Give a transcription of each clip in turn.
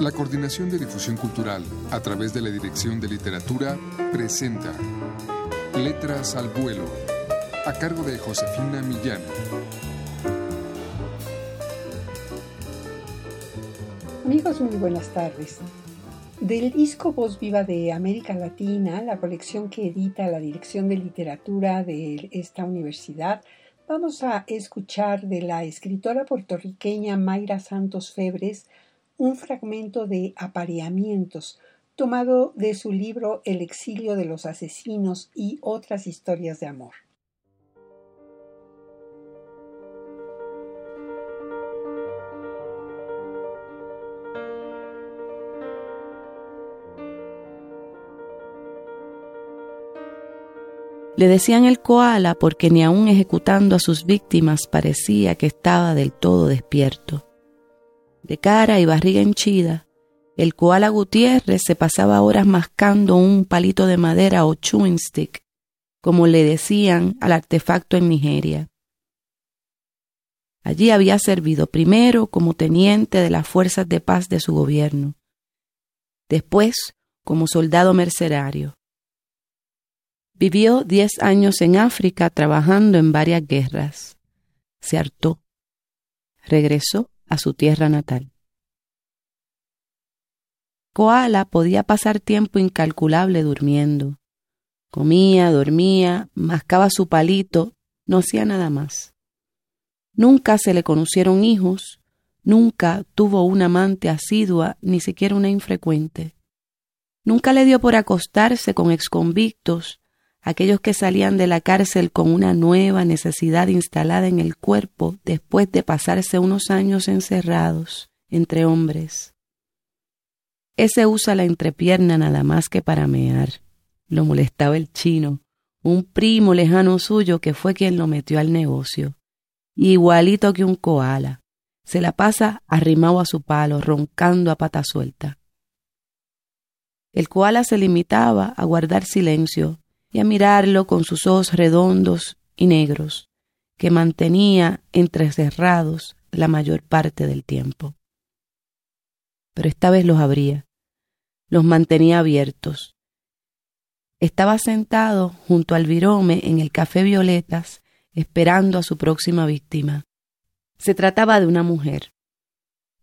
La Coordinación de Difusión Cultural, a través de la Dirección de Literatura, presenta Letras al Vuelo, a cargo de Josefina Millán. Amigos, muy buenas tardes. Del disco Voz Viva de América Latina, la colección que edita la Dirección de Literatura de esta universidad, vamos a escuchar de la escritora puertorriqueña Mayra Santos Febres un fragmento de Apareamientos, tomado de su libro El exilio de los asesinos y otras historias de amor. Le decían el koala porque ni aun ejecutando a sus víctimas parecía que estaba del todo despierto. De cara y barriga henchida, el koala Gutiérrez se pasaba horas mascando un palito de madera o chewing stick, como le decían al artefacto en Nigeria. Allí había servido primero como teniente de las fuerzas de paz de su gobierno, después como soldado mercenario Vivió diez años en África trabajando en varias guerras. Se hartó. Regresó a su tierra natal. Koala podía pasar tiempo incalculable durmiendo. Comía, dormía, mascaba su palito, no hacía nada más. Nunca se le conocieron hijos, nunca tuvo una amante asidua, ni siquiera una infrecuente. Nunca le dio por acostarse con exconvictos, aquellos que salían de la cárcel con una nueva necesidad instalada en el cuerpo después de pasarse unos años encerrados entre hombres. Ese usa la entrepierna nada más que para mear. Lo molestaba el chino, un primo lejano suyo que fue quien lo metió al negocio. Igualito que un koala. Se la pasa arrimado a su palo, roncando a pata suelta. El koala se limitaba a guardar silencio, y a mirarlo con sus ojos redondos y negros, que mantenía entrecerrados la mayor parte del tiempo. Pero esta vez los abría, los mantenía abiertos. Estaba sentado junto al virome en el café Violetas, esperando a su próxima víctima. Se trataba de una mujer.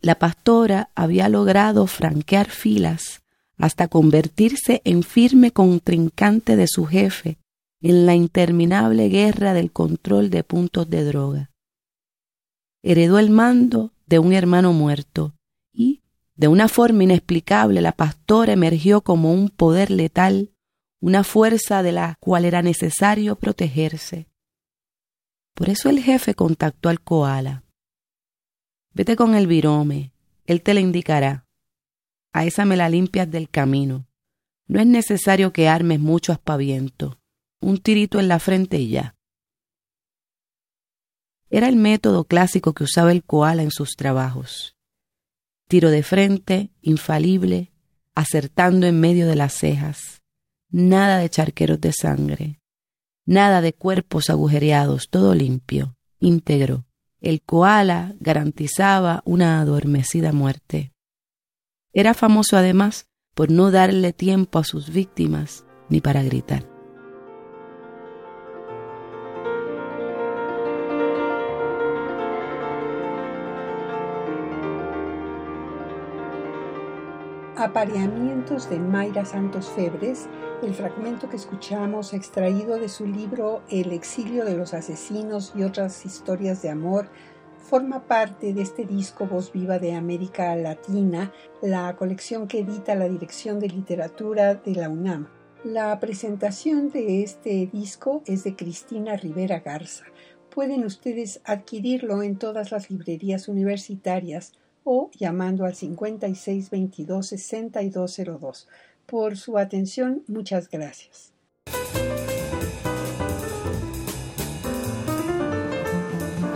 La pastora había logrado franquear filas hasta convertirse en firme contrincante de su jefe en la interminable guerra del control de puntos de droga. Heredó el mando de un hermano muerto y, de una forma inexplicable, la pastora emergió como un poder letal, una fuerza de la cual era necesario protegerse. Por eso el jefe contactó al koala. Vete con el virome, él te la indicará a esa me la limpias del camino. No es necesario que armes mucho aspaviento. Un tirito en la frente y ya. Era el método clásico que usaba el koala en sus trabajos. Tiro de frente, infalible, acertando en medio de las cejas. Nada de charqueros de sangre. Nada de cuerpos agujereados, todo limpio, íntegro. El koala garantizaba una adormecida muerte. Era famoso además por no darle tiempo a sus víctimas ni para gritar. Apareamientos de Mayra Santos Febres, el fragmento que escuchamos extraído de su libro El exilio de los asesinos y otras historias de amor forma parte de este disco Voz Viva de América Latina, la colección que edita la Dirección de Literatura de la UNAM. La presentación de este disco es de Cristina Rivera Garza. Pueden ustedes adquirirlo en todas las librerías universitarias o llamando al 5622 6202. Por su atención, muchas gracias.